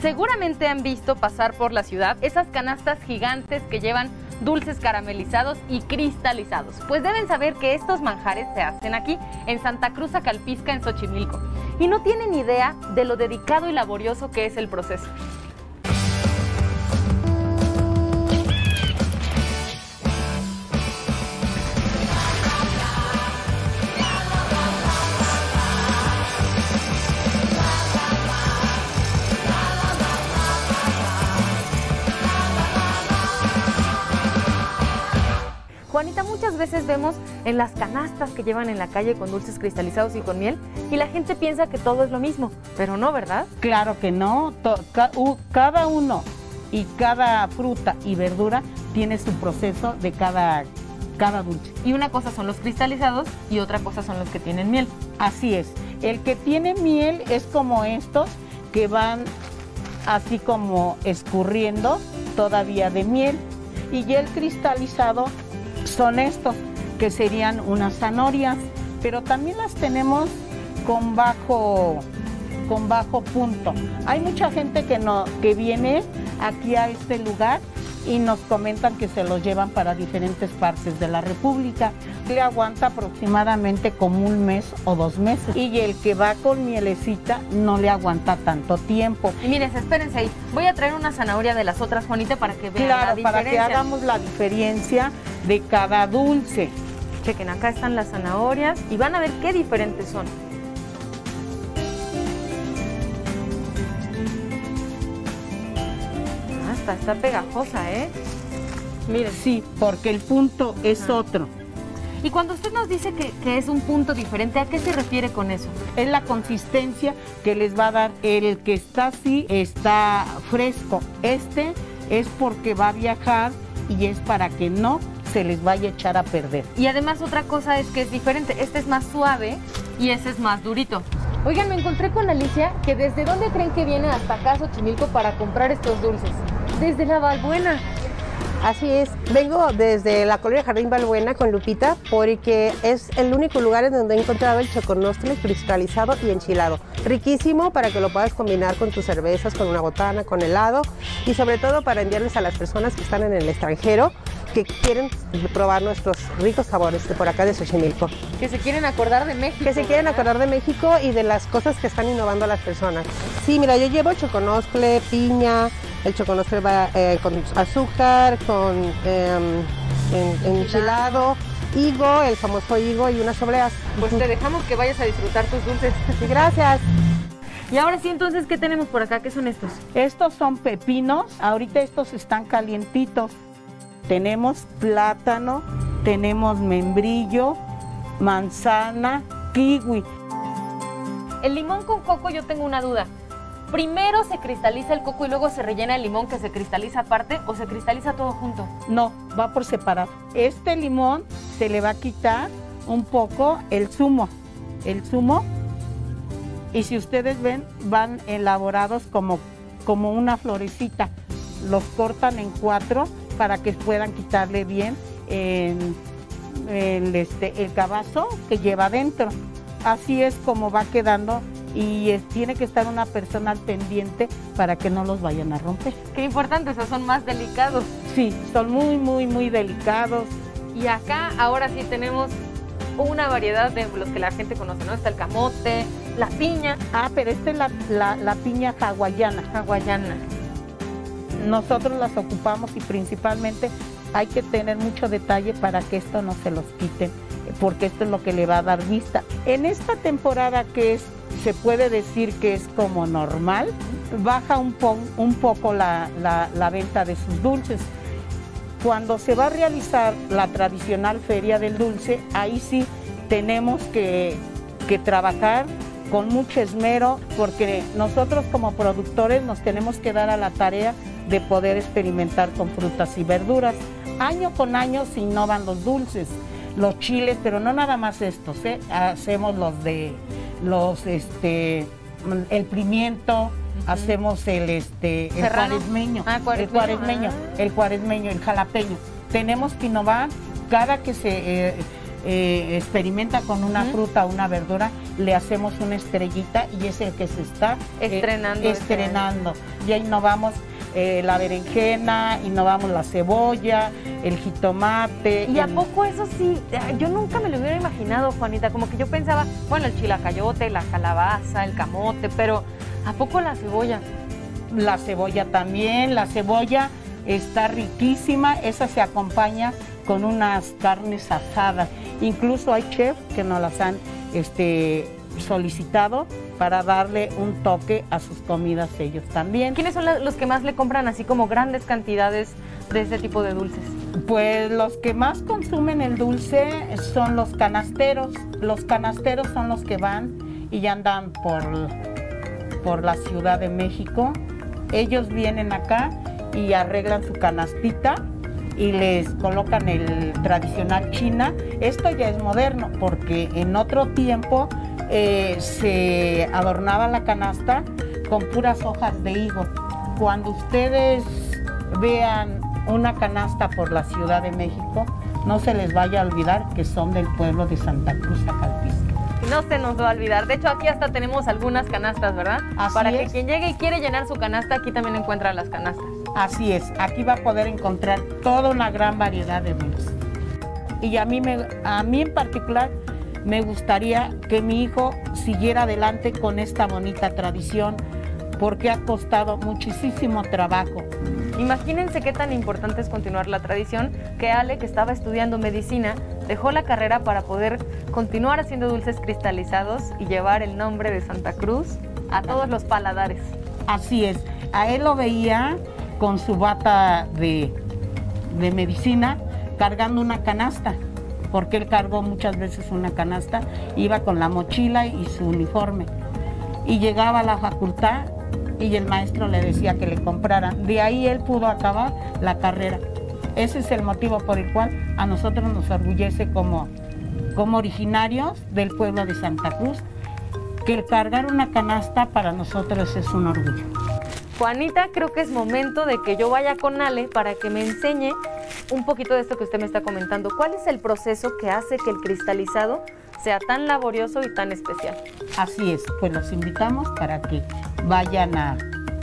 Seguramente han visto pasar por la ciudad esas canastas gigantes que llevan dulces caramelizados y cristalizados. Pues deben saber que estos manjares se hacen aquí, en Santa Cruz Acalpisca, en Xochimilco. Y no tienen idea de lo dedicado y laborioso que es el proceso. Veces vemos en las canastas que llevan en la calle con dulces cristalizados y con miel y la gente piensa que todo es lo mismo, pero no, ¿verdad? Claro que no, cada uno y cada fruta y verdura tiene su proceso de cada, cada dulce. Y una cosa son los cristalizados y otra cosa son los que tienen miel. Así es, el que tiene miel es como estos que van así como escurriendo todavía de miel y ya el cristalizado son estos que serían unas zanahorias, pero también las tenemos con bajo con bajo punto. Hay mucha gente que no que viene aquí a este lugar y nos comentan que se los llevan para diferentes partes de la República. Le aguanta aproximadamente como un mes o dos meses. Y el que va con mielecita no le aguanta tanto tiempo. Y miren, espérense ahí. Voy a traer una zanahoria de las otras, Juanita, para que vean la Claro, para que diferencia. hagamos la diferencia de cada dulce. Chequen, acá están las zanahorias y van a ver qué diferentes son. Está, pegajosa, ¿eh? Miren. Sí, porque el punto es Ajá. otro. Y cuando usted nos dice que, que es un punto diferente, ¿a qué se refiere con eso? Es la consistencia que les va a dar. El que está así está fresco. Este es porque va a viajar y es para que no se les vaya a echar a perder. Y además otra cosa es que es diferente. Este es más suave y ese es más durito. Oigan, me encontré con Alicia, que desde dónde creen que viene hasta acá Xochimilco para comprar estos dulces. Desde la Balbuena. Así es, vengo desde la colonia Jardín Balbuena con Lupita porque es el único lugar en donde he encontrado el choconostle cristalizado y enchilado. Riquísimo para que lo puedas combinar con tus cervezas, con una botana, con helado y sobre todo para enviarles a las personas que están en el extranjero que quieren probar nuestros ricos sabores de por acá de Xochimilco. Que se quieren acordar de México. Que se quieren ¿verdad? acordar de México y de las cosas que están innovando las personas. Sí, mira, yo llevo choconoscle, piña, el choconoscle va eh, con azúcar, con en- enchilado, higo, el famoso higo y unas obleas. Pues te dejamos que vayas a disfrutar tus dulces. Sí, gracias. Y ahora sí, entonces, ¿qué tenemos por acá? ¿Qué son estos? Estos son pepinos, ahorita estos están calientitos. Tenemos plátano, tenemos membrillo, manzana, kiwi. El limón con coco yo tengo una duda. ¿Primero se cristaliza el coco y luego se rellena el limón que se cristaliza aparte o se cristaliza todo junto? No, va por separado. Este limón se le va a quitar un poco el zumo. El zumo. Y si ustedes ven, van elaborados como, como una florecita. Los cortan en cuatro para que puedan quitarle bien en- el, este, el cabazo que lleva adentro. Así es como va quedando y es- tiene que estar una persona al pendiente para que no los vayan a romper. Qué importante, esos son más delicados. Sí, son muy, muy, muy delicados. Y acá ahora sí tenemos una variedad de los que la gente conoce, ¿no? Está el camote, la piña Ah, pero esta es la, la- la piña hawaiana. hawaiana. Nosotros las ocupamos y principalmente hay que tener mucho detalle para que esto no se los quiten, porque esto es lo que le va a dar vista. En esta temporada que es, se puede decir que es como normal, baja un, po- un poco la, la- venta de sus dulces. Cuando se va a realizar la tradicional feria del dulce, ahí sí tenemos que, que trabajar con mucho esmero porque nosotros como productores nos tenemos que dar a la tarea de poder experimentar con frutas y verduras. Año con año se innovan los dulces, los chiles, pero no nada más estos, ¿eh? hacemos los de los este el pimiento, hacemos el este el Serrano. cuaresmeño, Ah, el cuaresmeño, cuaresmeño, ah. el cuaresmeño, el jalapeño. Tenemos que innovar cada que se eh, eh, experimenta con una fruta o una verdura, le hacemos una estrellita y es el que se está eh, estrenando. estrenando. Y ahí innovamos eh, la berenjena, innovamos la cebolla, el jitomate. ¿Y a poco eso sí? Yo nunca me lo hubiera imaginado, Juanita. Como que yo pensaba, bueno, el chilacayote, la calabaza, el camote, pero ¿a poco la cebolla? La cebolla también, la cebolla está riquísima, esa se acompaña con unas carnes asadas. Incluso hay chefs que nos las han este, solicitado para darle un toque a sus comidas ellos también. ¿Quiénes son los que más le compran así como grandes cantidades de este tipo de dulces? Pues los que más consumen el dulce son los canasteros. Los canasteros son los que van y andan por, por la Ciudad de México. Ellos vienen acá y arreglan su canastita y les colocan el tradicional china. Esto ya es moderno porque en otro tiempo eh, se adornaba la canasta con puras hojas de higo. Cuando ustedes vean una canasta por la Ciudad de México, no se les vaya a olvidar que son del pueblo de Santa Cruz Acalpisca. No se nos va a olvidar. De hecho, aquí hasta tenemos algunas canastas, ¿verdad? Para que quien llegue y quiere llenar su canasta, aquí también encuentra las canastas. Así es, aquí va a poder encontrar toda una gran variedad de dulces. Y a mí, me, a mí en particular me gustaría que mi hijo siguiera adelante con esta bonita tradición porque ha costado muchísimo trabajo. Imagínense qué tan importante es continuar la tradición que Ale, que estaba estudiando medicina, dejó la carrera para poder continuar haciendo dulces cristalizados y llevar el nombre de Santa Cruz a todos los paladares. Así es, a él lo veía con su bata de, de medicina cargando una canasta, porque él cargó muchas veces una canasta, iba con la mochila y su uniforme. Y llegaba a la facultad y el maestro le decía que le compraran. De ahí él pudo acabar la carrera. Ese es el motivo por el cual a nosotros nos orgullece como, como originarios del pueblo de Santa Cruz, que el cargar una canasta para nosotros es un orgullo. Juanita, creo que es momento de que yo vaya con Ale para que me enseñe un poquito de esto que usted me está comentando. ¿Cuál es el proceso que hace que el cristalizado sea tan laborioso y tan especial? Así es, pues los invitamos para que vayan a,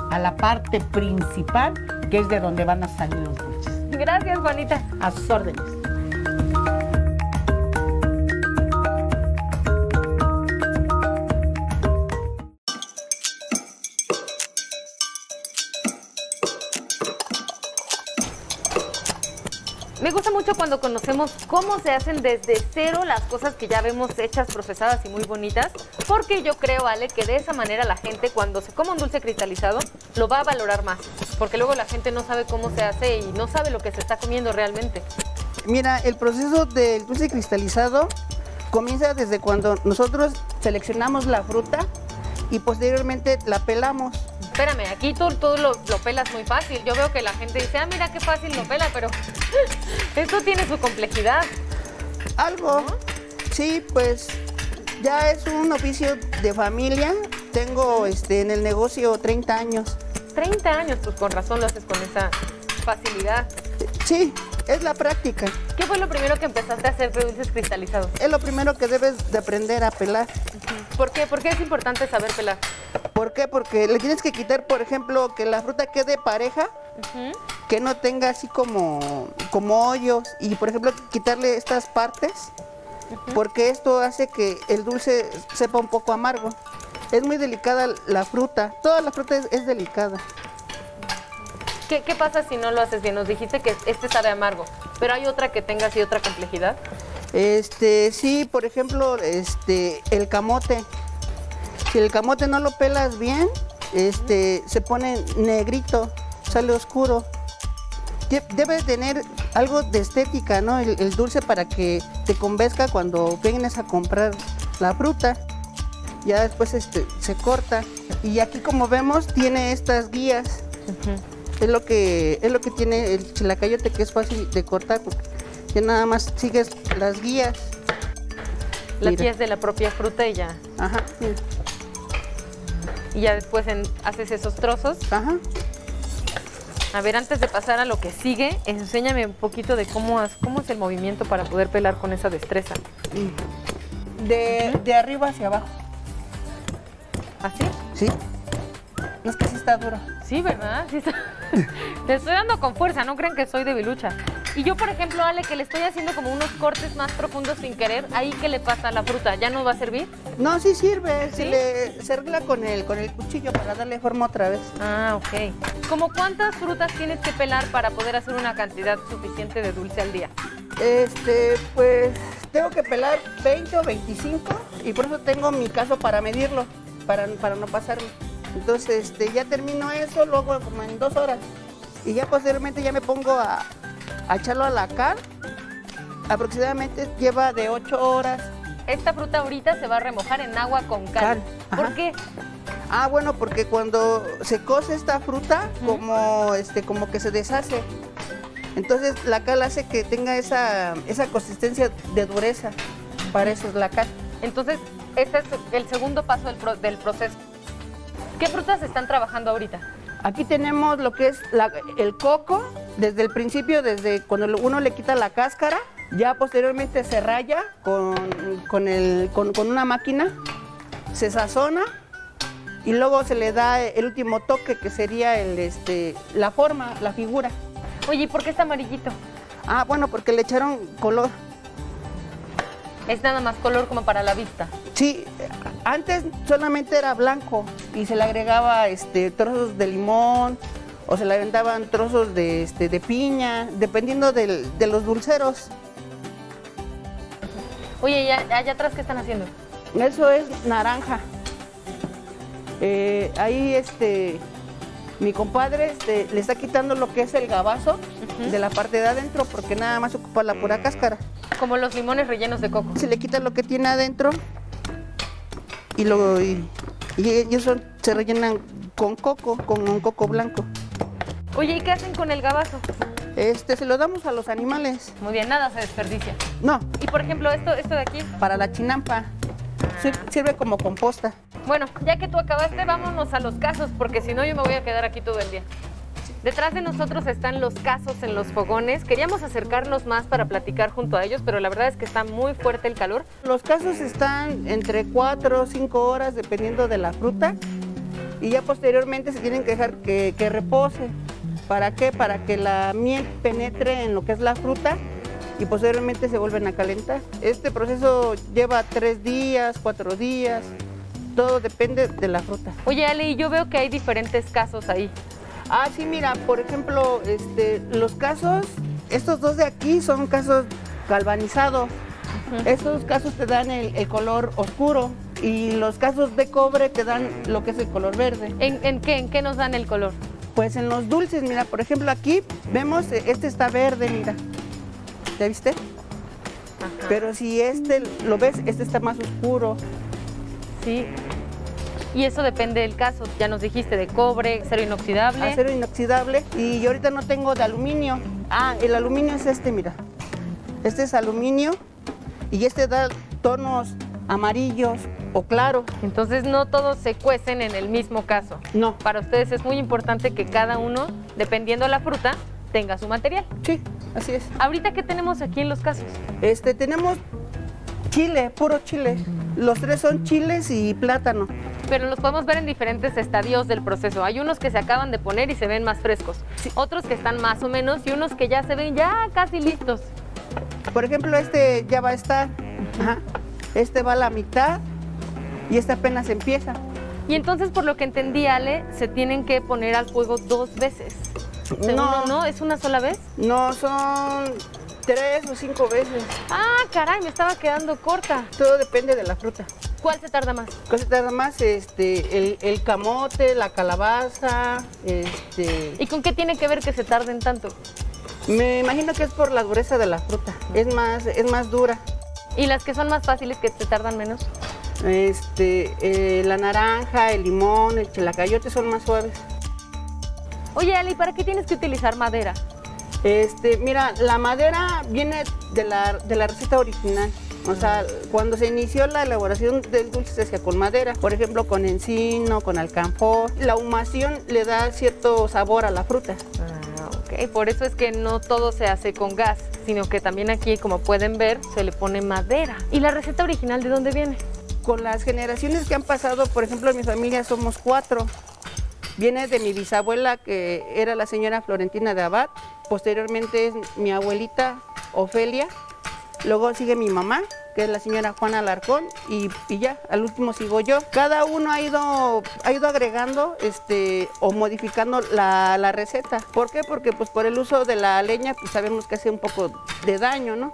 a la parte principal, que es de donde van a salir los dulces. Gracias, Juanita. A sus órdenes. Gusta mucho cuando conocemos cómo se hacen desde cero las cosas que ya vemos hechas, procesadas y muy bonitas, porque yo creo, Ale, que de esa manera la gente cuando se come un dulce cristalizado lo va a valorar más, porque luego la gente no sabe cómo se hace y no sabe lo que se está comiendo realmente. Mira, el proceso del dulce cristalizado comienza desde cuando nosotros seleccionamos la fruta y posteriormente la pelamos. Espérame, aquí tú, tú lo, lo, pelas muy fácil. Yo veo que la gente dice, ah, mira qué fácil lo pela, pero esto tiene su complejidad. Algo, sí, pues ya es un oficio de familia. Tengo este, en el negocio 30 años. 30 años, pues con razón lo haces con esa facilidad. Sí, es la práctica. ¿Qué fue lo primero que empezaste a hacer de dulces cristalizados? Es lo primero que debes de aprender a pelar. ¿Por qué? ¿Por qué es importante saber pelar? ¿Por qué? Porque le tienes que quitar, por ejemplo, que la fruta quede pareja, que no tenga así como, como hoyos y, por ejemplo, quitarle estas partes, porque esto hace que el dulce sepa un poco amargo. Es muy delicada la fruta, toda la fruta es, es delicada. ¿Qué, ¿Qué, pasa si no lo haces bien? Nos dijiste que este sabe amargo, pero hay otra que tenga así otra complejidad. Este, sí, por ejemplo, este, el camote. Si el camote no lo pelas bien, este, se pone negrito, sale oscuro. Debe tener algo de estética, ¿no? El, el, dulce para que te convenzca cuando vienes a comprar la fruta. Ya después este, se corta. Y aquí como vemos tiene estas guías. Uh -huh. Es lo que es lo que tiene el chilacayote que es fácil de cortar porque ya nada más sigues las guías. Las mira. guías de la propia fruta y ya. Ajá. Mira. Y ya después en, haces esos trozos. Ajá. A ver, antes de pasar a lo que sigue, enséñame un poquito de cómo, cómo es el movimiento para poder pelar con esa destreza. De, de arriba hacia abajo. ¿Así? ¿Sí? Es que sí está duro. Sí, ¿verdad? Sí está- Le estoy dando con fuerza, no creen que soy debilucha. Y yo, por ejemplo, Ale, que le estoy haciendo como unos cortes más profundos sin querer, ¿ahí qué le pasa a la fruta? ¿Ya no va a servir? No, sí sirve. ¿Sí? Se, le, se arregla con el, con el cuchillo para darle forma otra vez. Ah, ok. ¿Cómo cuántas frutas tienes que pelar para poder hacer una cantidad suficiente de dulce al día? Este, pues tengo que pelar 20 o 25 y por eso tengo mi caso para medirlo, para, para no pasarme. Entonces, este, ya termino eso, lo hago como en dos horas. Y ya posteriormente ya me pongo a, a echarlo a la cal. Aproximadamente lleva de 8 horas. Esta fruta ahorita se va a remojar en agua con cal. Cal, ¿Por qué? Ah, bueno, porque cuando se cose esta fruta, como, este, como que se deshace. Entonces la cal hace que tenga esa, esa consistencia de dureza. Para eso es la cal. Entonces, este es el segundo paso del, pro- del proceso. ¿Qué frutas están trabajando ahorita? Aquí tenemos lo que es la- el coco, desde el principio, desde cuando uno le quita la cáscara, ya posteriormente se raya con, con el- con- con una máquina, se sazona y luego se le da el último toque que sería el, este, la forma, la figura. Oye, ¿y por qué está amarillito? Ah, bueno, porque le echaron color. Es nada más color como para la vista. Sí, antes solamente era blanco y se le agregaba este, trozos de limón o se le aventaban trozos de, este, de piña, dependiendo del- de los dulceros. Oye, ¿y allá atrás qué están haciendo? Eso es naranja. Eh, ahí este, mi compadre este, le está quitando lo que es el gabazo de la parte de adentro porque nada más ocupa la pura cáscara. Como los limones rellenos de coco. Se le quita lo que tiene adentro y luego y, y son- se rellenan con coco, con un coco blanco. Oye, ¿y qué hacen con el gabazo? Este se lo damos a los animales. Muy bien, nada se desperdicia. No, Y por ejemplo, esto, esto de aquí. para la chinampa. Sir- Sirve como composta. Bueno, ya que tú acabaste, vámonos a los casos, porque si no yo me voy a quedar aquí todo el día. Detrás de nosotros están los casos en los fogones. Queríamos acercarnos más para platicar junto a ellos, pero la verdad es que está muy fuerte el calor. Los casos están entre 4 o 5 horas dependiendo de la fruta y ya posteriormente se tienen que dejar que, que repose. ¿Para qué? Para que la miel penetre en lo que es la fruta y posteriormente se vuelven a calentar. Este proceso lleva 3 días, 4 días, todo depende de la fruta. Oye, Ale, yo veo que hay diferentes casos ahí. Ah, sí, mira, por ejemplo, este, los casos, estos dos de aquí son casos galvanizados. Estos casos te dan el, el color oscuro y los casos de cobre te dan lo que es el color verde. ¿En, en qué? ¿En qué nos dan el color? Pues en los dulces, mira, por ejemplo, aquí vemos, eh, este está verde, mira. ¿Ya viste? Pero si este lo ves, este está más oscuro. Sí. Y eso depende del caso. Ya nos dijiste de cobre, acero inoxidable. acero inoxidable y yo ahorita no tengo de aluminio. Ah, el aluminio es este, mira. Este es aluminio y este da tonos amarillos o claros. Entonces no todos se cuecen en el mismo caso. No, Para ustedes es muy importante que cada uno, dependiendo de la fruta, tenga su material. sí, así es. Ahorita, ¿qué tenemos aquí en los casos? Este, tenemos chile, puro chile. Los tres son chiles y plátano. Pero los podemos ver en diferentes estadios del proceso. Hay unos que se acaban de poner y se ven más frescos. Otros que están más o menos y unos que ya se ven ya casi listos. Por ejemplo, este ya va a estar, ajá, este va a la mitad y este apenas empieza. Y entonces, por lo que entendí, Ale, se tienen que poner al fuego dos veces. No, ¿no? ¿Es una sola vez? No, son tres o cinco veces. Ah, caray, me estaba quedando corta. Todo depende de la fruta. ¿Cuál se tarda más? ¿Qué se tarda más? Este, el, el camote, la calabaza, este... ¿Y con qué tiene que ver que se tarden tanto? Me imagino que es por la dureza de la fruta. Es más, es más dura. ¿Y las que son más fáciles que se tardan menos? Este, eh, la naranja, el limón, el chilacayote son más suaves. Oye, Ale, ¿y para qué tienes que utilizar madera? Este, mira, la madera viene de la, de la receta original. O sea, cuando se inició la elaboración del dulce se hacía con madera, por ejemplo, con encino, con alcanfor. La humación le da cierto sabor a la fruta. Ok, por eso es que no todo se hace con gas, sino que también aquí, como pueden ver, se le pone madera. ¿Y la receta original de dónde viene? Con las generaciones que han pasado, por ejemplo, en mi familia somos cuatro. Viene de mi bisabuela, que era la señora Florentina de Abad. Posteriormente es mi abuelita Ofelia. Luego sigue mi mamá, que es la señora Juana Alarcón, y, y ya, al último sigo yo. Cada uno ha ido, ha ido agregando este, o modificando la, la receta. ¿Por qué? Porque pues por el uso de la leña pues sabemos que hace un poco de daño, ¿no?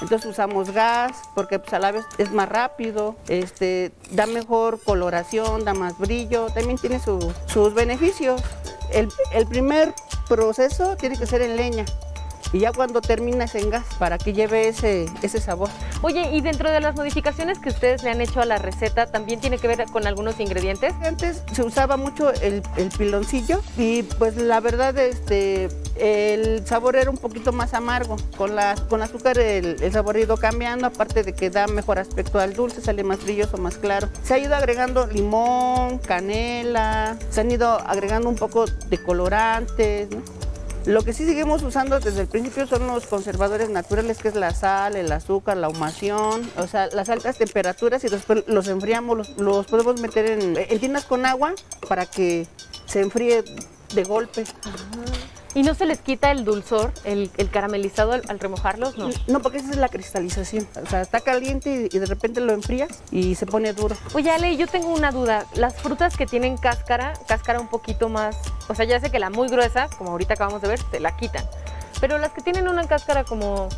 Entonces usamos gas porque pues, a la vez es más rápido, este, da mejor coloración, da más brillo, también tiene su- sus beneficios. El, el primer proceso tiene que ser en leña y ya cuando terminas en gas para que lleve ese, ese sabor. Oye, y dentro de las modificaciones que ustedes le han hecho a la receta, ¿también tiene que ver con algunos ingredientes? Antes se usaba mucho el, el piloncillo y pues la verdad este, el sabor era un poquito más amargo. Con, la, con azúcar el, el sabor ha ido cambiando, aparte de que da mejor aspecto al dulce, sale más brilloso, más claro. Se ha ido agregando limón, canela, se han ido agregando un poco de colorantes. ¿no? Lo que sí seguimos usando desde el principio son los conservadores naturales, que es la sal, el azúcar, la humación, o sea, las altas temperaturas y después los enfriamos, los, podemos meter en, en tinas con agua para que se enfríe de golpe. ¿Y no se les quita el dulzor, el, el caramelizado al, al remojarlos? No. No, porque esa es la cristalización, o sea, está caliente y, y de repente lo enfrías y se pone duro. Oye, Ale, yo tengo una duda. Las frutas que tienen cáscara, cáscara un poquito más, o sea, ya sé que la muy gruesa, como ahorita acabamos de ver, te la quitan. Pero las que tienen una cáscara como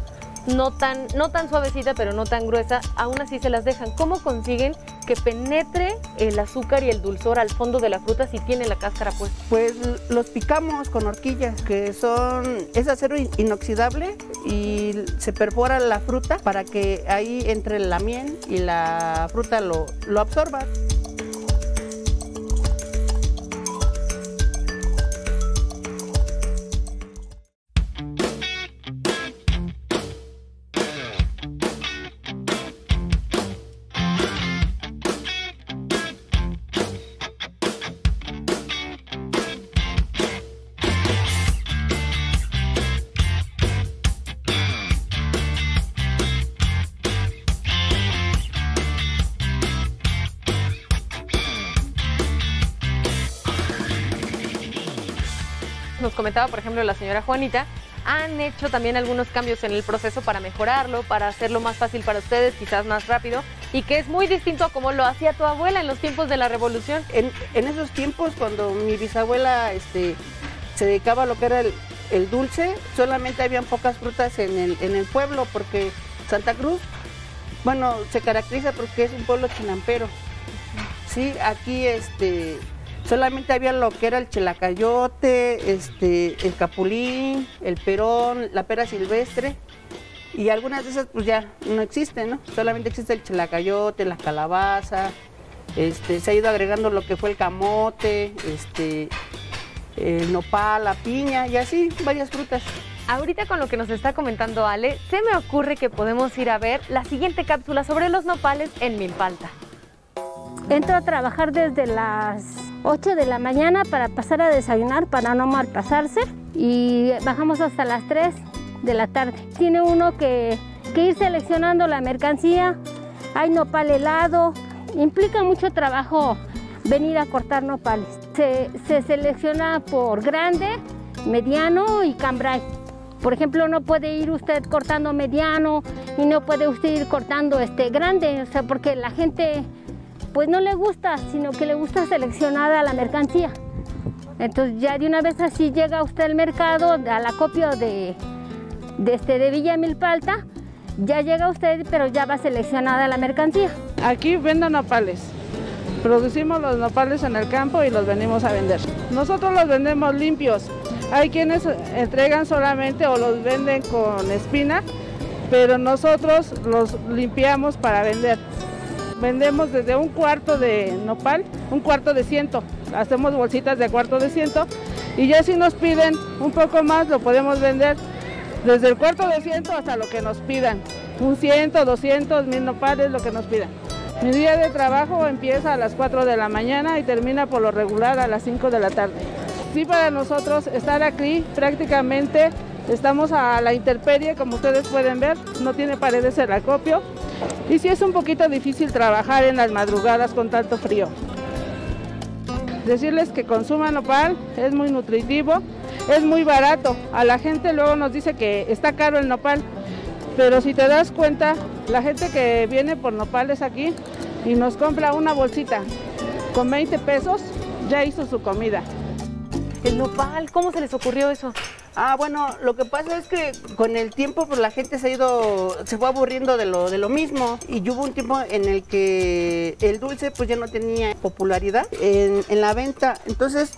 no tan, no tan suavecita, pero no tan gruesa, aún así se las dejan. ¿Cómo consiguen que penetre el azúcar y el dulzor al fondo de la fruta si tiene la cáscara pues? Pues los picamos con horquillas, que son, es acero in- inoxidable y se perfora la fruta para que ahí entre la miel y la fruta lo, lo absorba. Comentaba, por ejemplo, la señora Juanita, han hecho también algunos cambios en el proceso para mejorarlo, para hacerlo más fácil para ustedes, quizás más rápido, y que es muy distinto a como lo hacía tu abuela en los tiempos de la revolución. En, en esos tiempos, cuando mi bisabuela este, se dedicaba a lo que era el, el dulce, solamente habían pocas frutas en el, en el pueblo, porque Santa Cruz, bueno, se caracteriza porque es un pueblo chinampero. Sí, aquí este, solamente había lo que era el chelacayote, este, el capulín, el perón, la pera silvestre. Y algunas de esas pues ya no existen, ¿no? Solamente existe el chelacayote, la calabaza, este, se ha ido agregando lo que fue el camote, este, el nopal, la piña y así, varias frutas. Ahorita con lo que nos está comentando Ale, se me ocurre que podemos ir a ver la siguiente cápsula sobre los nopales en Milpalta. Entro a trabajar desde las 8 de la mañana para pasar a desayunar, para no malpasarse. Y bajamos hasta las 3 de la tarde. Tiene uno que, que ir seleccionando la mercancía. Hay nopal helado. Implica mucho trabajo venir a cortar nopales. Se, se selecciona por grande, mediano y cambray. Por ejemplo, no puede ir usted cortando mediano y no puede usted ir cortando este grande, o sea, porque la gente pues no le gusta, sino que le gusta seleccionada la mercancía. Entonces ya de una vez así llega usted al mercado, al acopio de, de, este, de Villa Milpalta, ya llega usted, pero ya va seleccionada la mercancía. Aquí vendo nopales. Producimos los nopales en el campo y los venimos a vender. Nosotros los vendemos limpios. Hay quienes entregan solamente o los venden con espina, pero nosotros los limpiamos para vender. Vendemos desde un cuarto de nopal, un cuarto de ciento. Hacemos bolsitas de cuarto de ciento y ya si nos piden un poco más lo podemos vender desde el cuarto de ciento hasta lo que nos pidan. Un ciento, doscientos, mil nopales, lo que nos pidan. Mi día de trabajo empieza a las 4 de la mañana y termina por lo regular a las 5 de la tarde. sí para nosotros estar aquí prácticamente estamos a la intemperie, como ustedes pueden ver, no tiene paredes el acopio. Y sí es un poquito difícil trabajar en las madrugadas con tanto frío. Decirles que consuman nopal, es muy nutritivo, es muy barato. A la gente luego nos dice que está caro el nopal, pero si te das cuenta, la gente que viene por nopales aquí y nos compra una bolsita con 20 pesos, ya hizo su comida. El nopal, ¿cómo se les ocurrió eso? Ah, bueno, lo que pasa es que con el tiempo pues la gente se ha ido, se fue aburriendo de lo, de lo mismo y hubo un tiempo en el que el dulce pues ya no tenía popularidad en, la venta. Entonces,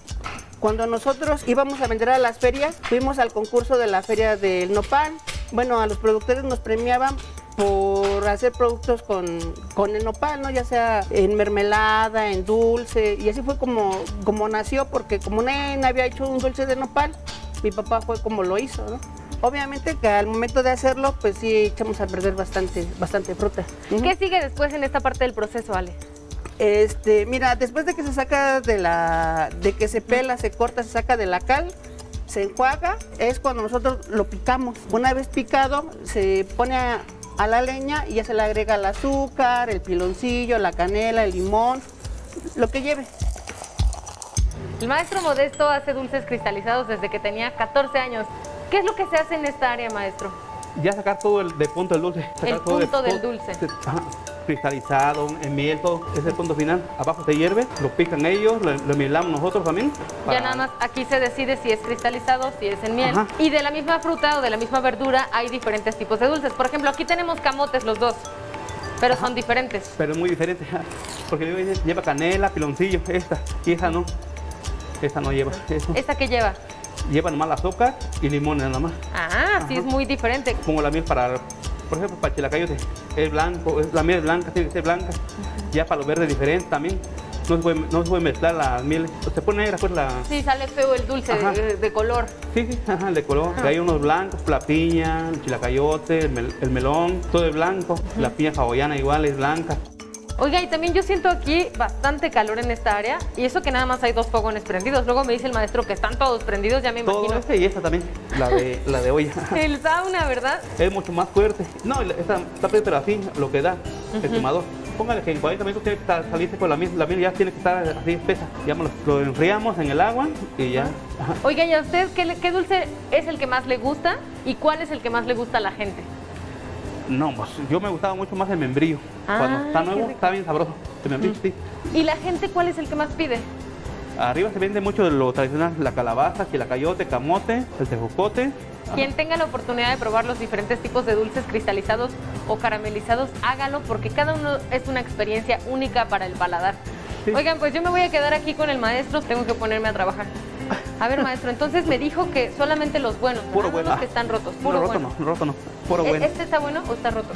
cuando nosotros íbamos a vender a las ferias, fuimos al concurso de la feria del nopal. Bueno, a los productores nos premiaban por hacer productos con, con, el nopal, ¿no? ya sea en mermelada, en dulce, y así fue como, como nació, porque como nadie había hecho un dulce de nopal, mi papá fue como lo hizo, ¿no? Obviamente que al momento de hacerlo, pues sí echamos a perder bastante, bastante fruta. ¿Qué sigue después en esta parte del proceso, Ale? Este, mira, después de que se saca de la, de que se pela, se corta, se saca de la cal, se enjuaga, es cuando nosotros lo picamos. Una vez picado, se pone a, a la leña y ya se le agrega el azúcar, el piloncillo, la canela, el limón, lo que lleve. El maestro Modesto hace dulces cristalizados desde que tenía 14 años. ¿Qué es lo que se hace en esta área, maestro? Ya sacar todo el de punto del dulce. El todo punto del dulce. Ajá, cristalizado, en miel, todo. Ese es el punto final. Abajo se hierve, lo pican ellos, lo, lo mielamos nosotros también. Ya nada más aquí se decide si es cristalizado, si es en miel. Ajá. Y de la misma fruta o de la misma verdura hay diferentes tipos de dulces. Por ejemplo, aquí tenemos camotes los dos, pero son diferentes. Pero es muy diferente. Porque lleva canela, piloncillo, esta. Y esa no. Esta no lleva eso. ¿Esta que lleva? Lleva nomás el azúcar y limón nada más. Ah, sí, es muy diferente. Como la miel para, por ejemplo, para el chilacayote. Es blanco, es- la miel es blanca, tiene que ser blanca. Ya para los verdes diferente también. No se puede, no se puede mezclar las mieles. Se pone negra pues la... Sí, sale feo el dulce Ajá. de, de color. Sí, sí, ajá, el de color. Hay unos blancos, la piña, el chilacayote, el, mel- el melón, todo es blanco. La piña hawaiana igual es blanca. Oiga, y también yo siento aquí bastante calor en esta área y eso que nada más hay dos fogones prendidos. Luego me dice el maestro que están todos prendidos, ya me Todo imagino. este y esta también, la de, la de olla. El sauna, ¿verdad? es mucho más fuerte. No, esta está pero así lo que da el quemador. Póngale que en 40 minutos tiene que estar, salirse con la miel, la miel ya tiene que estar así espesa. Ya lo, lo enfriamos en el agua y ya. Oiga, ¿y a usted qué, qué dulce es el que más le gusta y cuál es el que más le gusta a la gente? No, pues yo me gustaba mucho más el membrillo. Ah, Cuando está nuevo, está bien sabroso. El membrillo, sí. ¿Y la gente cuál es el que más pide? Arriba se vende mucho de lo tradicional, la calabaza, chilacayote, camote, el tejocote. Quien tenga la oportunidad de probar los diferentes tipos de dulces cristalizados o caramelizados, hágalo porque cada uno es una experiencia única para el paladar. Sí. Oigan, pues yo me voy a quedar aquí con el maestro, tengo que ponerme a trabajar. A ver, maestro, entonces me dijo que solamente los buenos, Puro bueno. los que están rotos, puro no, roto bueno. no, roto no, ¿E- bueno. ¿Este está bueno o está roto?